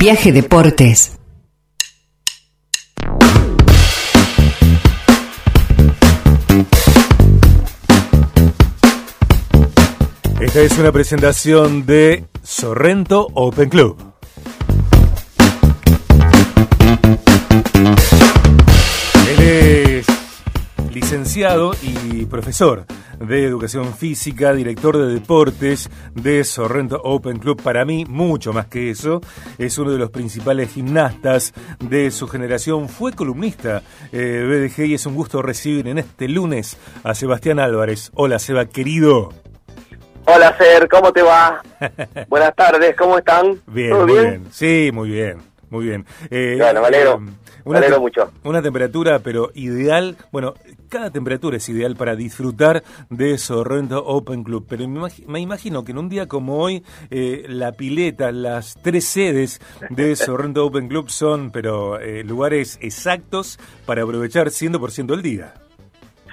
Viaje Deportes. Esta es una presentación de Sorrento Open Club. Él es licenciado y profesor de educación física, director de deportes de Sorrento Open Club. Para mí, mucho más que eso, es uno de los principales gimnastas de su generación. Fue columnista eh, BDG y es un gusto recibir en este lunes a Sebastián Álvarez. Hola, Seba, querido. Hola, Ser, ¿cómo te va? Buenas tardes, ¿cómo están? Bien, ¿Todo muy bien? bien. Sí, muy bien, muy bien. Eh, Bueno, me alegro. Me alegro te- mucho. Una temperatura, pero ideal. Bueno, cada temperatura es ideal para disfrutar de Sorrento Open Club. Pero me, me imagino que en un día como hoy, eh, la pileta, las tres sedes de Sorrento Open Club son, pero eh, lugares exactos para aprovechar 100% el día.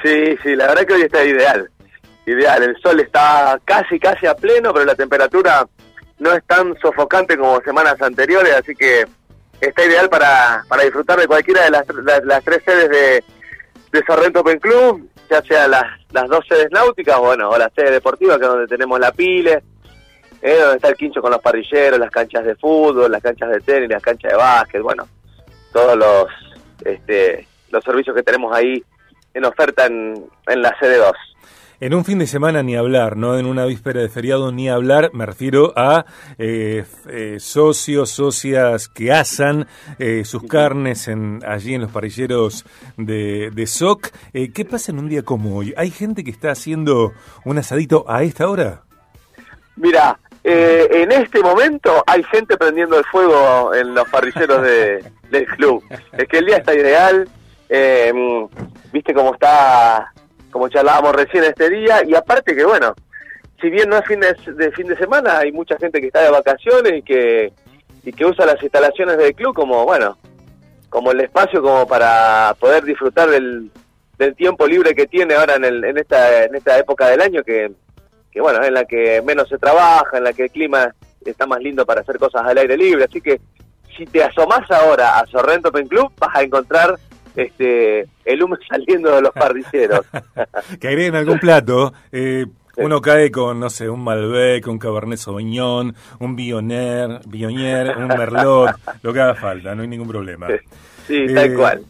Sí, sí, la verdad que hoy está ideal. Ideal, el sol está casi, casi a pleno, pero la temperatura no es tan sofocante como semanas anteriores, así que está ideal para, para disfrutar de cualquiera de las, las, las tres sedes de, de Sorrento Open Club, ya sea las, las dos sedes náuticas, bueno, o la sede deportiva, que es donde tenemos la pile, eh, donde está el quincho con los parrilleros, las canchas de fútbol, las canchas de tenis, las canchas de básquet, bueno, todos los este, los servicios que tenemos ahí en oferta en, en la sede 2. En un fin de semana ni hablar, ¿no? En una víspera de feriado ni hablar, me refiero a eh, eh, socios, socias que asan eh, sus carnes en, allí en los parrilleros de, de SOC. Eh, ¿Qué pasa en un día como hoy? ¿Hay gente que está haciendo un asadito a esta hora? Mira, eh, en este momento hay gente prendiendo el fuego en los parrilleros de, del club. Es que el día está ideal, eh, viste cómo está, como charlábamos recién este día, y aparte que bueno, si bien no es fin de, fin de semana, hay mucha gente que está de vacaciones y que, y que usa las instalaciones del club como, bueno, como el espacio como para poder disfrutar del, del tiempo libre que tiene ahora en, el, en, esta, en esta época del año que, que bueno, en la que menos se trabaja, en la que el clima está más lindo para hacer cosas al aire libre, así que si te asomás ahora a Sorrento Pen Club vas a encontrar este el humo saliendo de los parrilleros. Que agreguen algún plato. eh, uno cae con, no sé, un Malbec, un Cabernet Sauvignon, un Bionner, Bionier, un Merlot, lo que haga falta, no hay ningún problema. Sí, tal Eh, cual.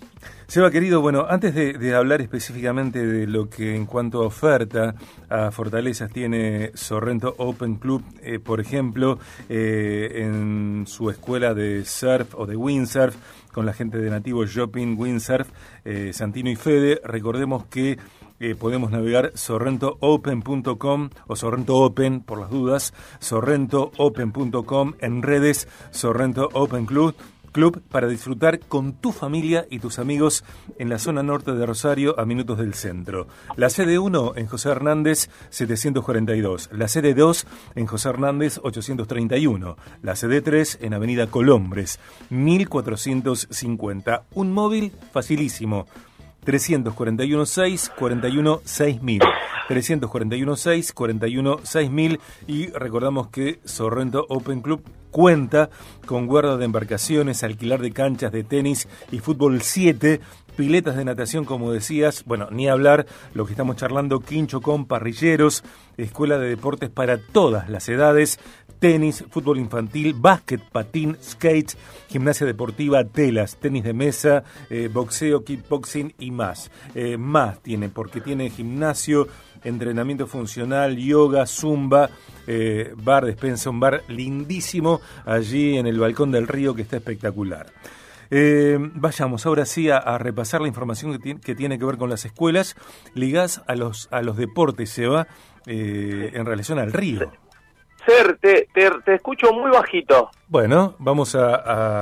Seba, querido, bueno, antes de, de hablar específicamente de lo que en cuanto a oferta a fortalezas tiene Sorrento Open Club, eh, por ejemplo, eh, en su escuela de surf o de windsurf, con la gente de Nativo Shopping Windsurf, eh, Santino y Fede, recordemos que eh, podemos navegar sorrentoopen.com o Sorrento Open, por las dudas, sorrentoopen.com, en redes Sorrento Open Club, Club para disfrutar con tu familia y tus amigos en la zona norte de Rosario, a minutos del centro. La sede 1 en José Hernández 742, la sede 2 en José Hernández 831, la sede 3 en Avenida Colombres 1450. Un móvil facilísimo. 341 6 41 6000 341 6 41 6000 y recordamos que Sorrento Open Club cuenta con guarda de embarcaciones, alquilar de canchas de tenis y fútbol 7, piletas de natación como decías, bueno, ni hablar, lo que estamos charlando, quincho con parrilleros, escuela de deportes para todas las edades, tenis, fútbol infantil, básquet, patín, skate, gimnasia deportiva, telas, tenis de mesa, eh, boxeo, kickboxing y más. Eh, más tiene, porque tiene gimnasio, entrenamiento funcional, yoga, zumba, eh, bar, despensa, un bar lindísimo allí en el balcón del río que está espectacular. Eh, vayamos ahora sí a, a repasar la información que, ti- que tiene que ver con las escuelas ligadas a los, a los deportes, Seba, eh, en relación al río. Ser, te, te, te escucho muy bajito. Bueno, vamos a,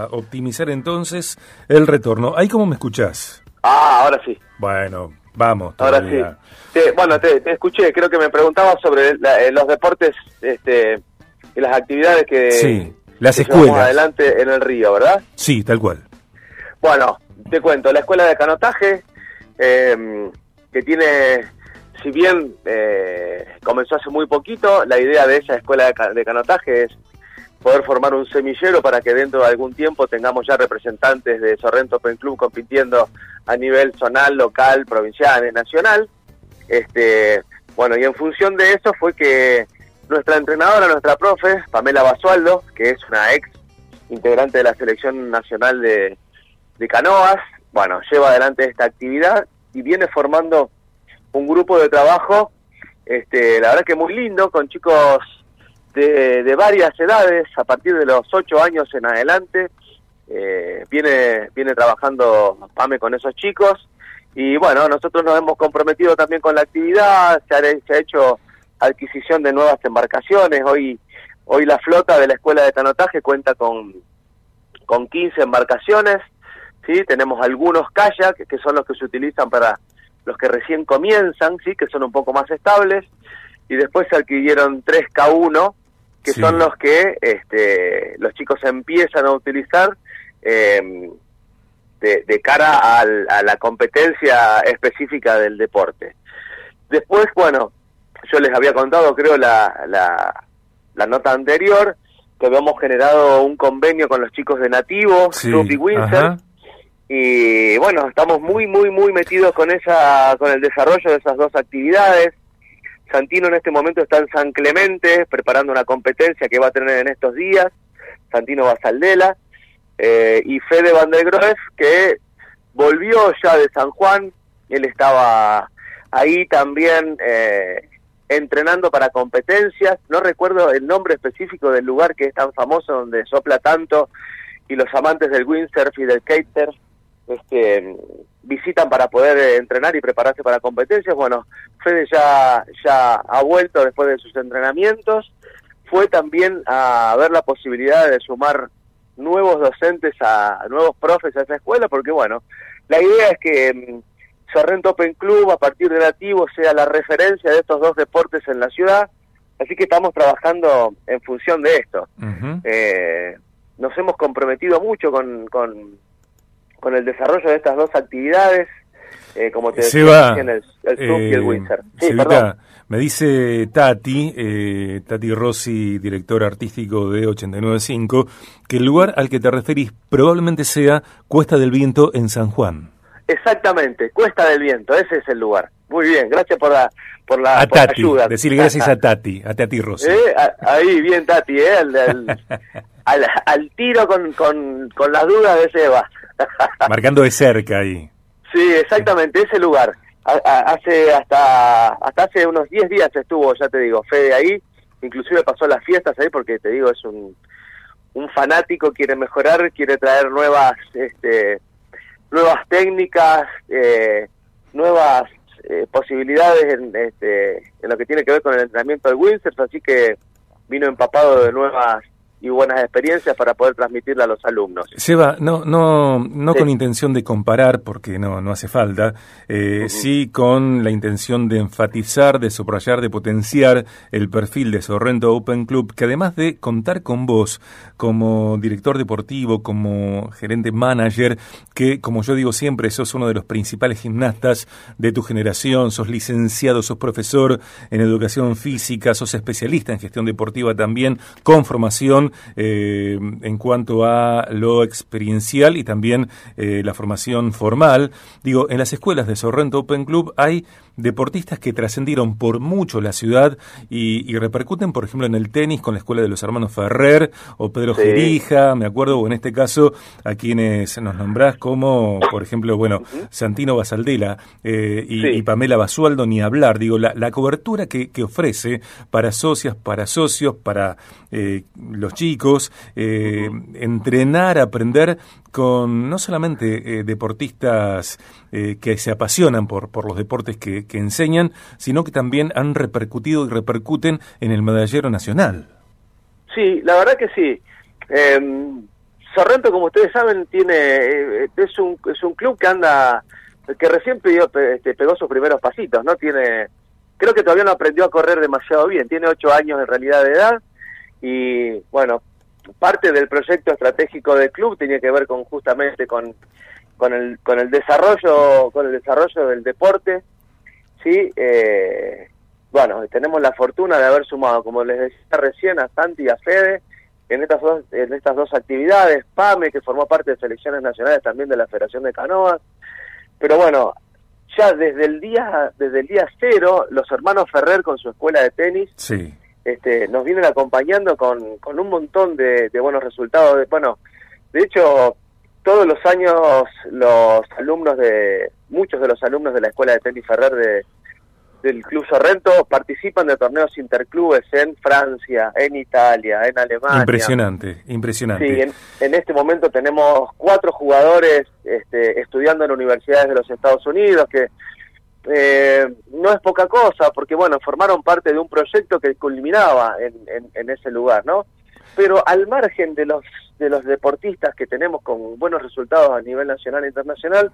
a optimizar entonces el retorno. ¿Ahí cómo me escuchás? Ah, ahora sí. Bueno, vamos. Ahora sí. Te- bueno, te, te escuché, creo que me preguntabas sobre la- eh, los deportes este, y las actividades que, Sí, las que escuelas. adelante en el río, ¿verdad? Sí, tal cual. Bueno, te cuento, la escuela de canotaje, eh, que tiene, si bien eh, comenzó hace muy poquito, la idea de esa escuela de, de canotaje es poder formar un semillero para que dentro de algún tiempo tengamos ya representantes de Sorrento Open Club compitiendo a nivel zonal, local, provincial nacional. Este, bueno, y en función de eso fue que nuestra entrenadora, nuestra profe, Pamela Basualdo, que es una ex integrante de la selección nacional de, de canoas, bueno, lleva adelante esta actividad y viene formando un grupo de trabajo, este, la verdad que muy lindo, con chicos de, varias edades, a partir de los ocho años en adelante, eh, viene, viene trabajando PAME con esos chicos. Y bueno, nosotros nos hemos comprometido también con la actividad, se ha, hecho adquisición de nuevas embarcaciones, hoy, hoy la flota de la escuela de canotaje cuenta con, con 15 embarcaciones, ¿sí? tenemos algunos kayak que son los que se utilizan para los que recién comienzan, sí, que son un poco más estables, y después se adquirieron tres K1 que son los que este, los chicos empiezan a utilizar eh, de, cara a la competencia específica del deporte. Después, bueno, yo les había contado, creo, la, la, nota anterior, que habíamos generado un convenio con los chicos de Nativo, sí, y Windsor, y bueno, estamos muy, muy, muy metidos con esa, con el desarrollo de esas dos actividades. Santino en este momento está en San Clemente preparando una competencia que va a tener en estos días, Santino Basaldela, eh, y Fede Van der Groef, que volvió ya de San Juan, él estaba ahí también eh, entrenando para competencias, no recuerdo el nombre específico del lugar que es tan famoso, donde sopla tanto, y los amantes del windsurf y del skater este, visitan para poder eh, entrenar y prepararse para competencias. Bueno, Fede ya, ya ha vuelto después de sus entrenamientos. Fue también a ver la posibilidad de sumar nuevos docentes, a nuevos profes a esa escuela, porque bueno, la idea es que mm, Sorrento Open Club a partir de nativo sea la referencia de estos dos deportes en la ciudad, así que estamos trabajando en función de esto. eh, nos hemos comprometido mucho con, con, con el desarrollo de estas dos actividades, eh, como te decía, el, el y el eh, Windsor. Sí, me dice Tati, eh, Tati Rossi, director artístico de 895, que el lugar al que te referís probablemente sea Cuesta del Viento en San Juan. Exactamente, Cuesta del Viento, ese es el lugar. Muy bien, gracias por la, por la, a Tati, ayuda. Decirle gracias a Tati, a Tati Rossi. Eh, ahí, bien Tati, eh, al, al, tiro con, con, con las dudas de Seba. Marcando de cerca ahí. Sí, exactamente, ese lugar. hace hasta hasta hace unos 10 días estuvo, ya te digo, Fede ahí, inclusive pasó las fiestas ahí porque te digo, es un, un fanático, quiere mejorar, quiere traer nuevas este, nuevas técnicas, eh, nuevas eh, posibilidades en, este, en lo que tiene que ver con el entrenamiento del windsurf, así que vino empapado de nuevas y buenas experiencias para poder transmitirla a los alumnos. Seba, no, no, no con intención de comparar, porque no, no hace falta, eh, sí con la intención de enfatizar, de subrayar, de potenciar el perfil de Sorrento Open Club, que además de contar con vos como director deportivo, como gerente manager, que como yo digo siempre, sos uno de los principales gimnastas de tu generación, sos licenciado, sos profesor en educación física, sos especialista en gestión deportiva también, con formación eh, en cuanto a lo experiencial y también eh, la formación formal. Digo, en las escuelas de Sorrento Open Club hay deportistas que trascendieron por mucho la ciudad y, repercuten, por ejemplo, en el tenis con la escuela de los hermanos Ferrer o Pedro Gerija, me acuerdo, o en este caso a quienes nos nombrás como, por ejemplo, bueno, Santino Basaldela eh, y, Pamela Basualdo, ni hablar, digo, la, la cobertura que, que, ofrece para socias, para socios, para eh, los chicos, eh, entrenar, aprender con no solamente deportistas que se apasionan por, por los deportes que, que, enseñan, sino que también han repercutido y repercuten en el medallero nacional. Sí, la verdad que sí. Eh, Sorrento, como ustedes saben, tiene eh, es un es un club que anda que recién pidió, este, pegó sus primeros pasitos, no tiene creo que todavía no aprendió a correr demasiado bien, tiene ocho años en realidad de edad y bueno parte del proyecto estratégico del club tenía que ver con justamente con con el con el desarrollo con el desarrollo del deporte sí, eh, bueno, tenemos la fortuna de haber sumado, como les decía recién, a Santi y a Fede, en estas dos, en estas dos actividades, PAME, que formó parte de selecciones nacionales también de la Federación de Canoas, pero bueno, ya desde el día, desde el día cero, los hermanos Ferrer con su escuela de tenis, Sí. este, nos vienen acompañando con, con un montón de, de buenos resultados. De, bueno, de hecho, todos los años los alumnos de, muchos de los alumnos de la escuela de tenis Ferrer de, del Club Sorrento participan de torneos interclubes en Francia, en Italia, en Alemania. Impresionante, impresionante. Sí, en, en este momento tenemos cuatro jugadores este, estudiando en universidades de los Estados Unidos, que eh, no es poca cosa, porque bueno, formaron parte de un proyecto que culminaba en, en, en ese lugar, ¿no? Pero al margen de los de los deportistas que tenemos con buenos resultados a nivel nacional e internacional,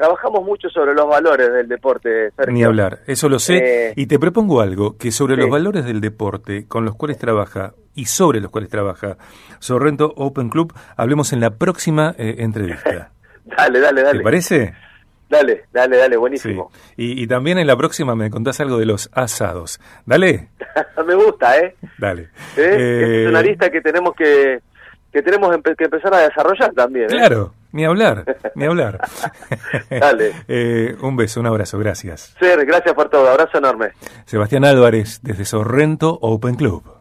trabajamos mucho sobre los valores del deporte. Sergio. Ni hablar, eso lo sé. Eh, y te propongo algo, que sobre sí. los valores del deporte con los cuales trabaja y sobre los cuales trabaja Sorrento Open Club, hablemos en la próxima eh, entrevista. Dale, dale, dale. ¿Te parece? Dale, dale, dale, Sí. buenísimo. Y, y también en la próxima me contás algo de los asados. Dale, Me gusta, ¿eh? dale. ¿Eh? Eh, es una lista que tenemos que que tenemos que empezar a desarrollar también. ¿eh? Claro, ni hablar, ni hablar. Dale. Eh, un beso, un abrazo, gracias. Ser, gracias por todo, abrazo enorme. Sebastián Álvarez, desde Sorrento Open Club.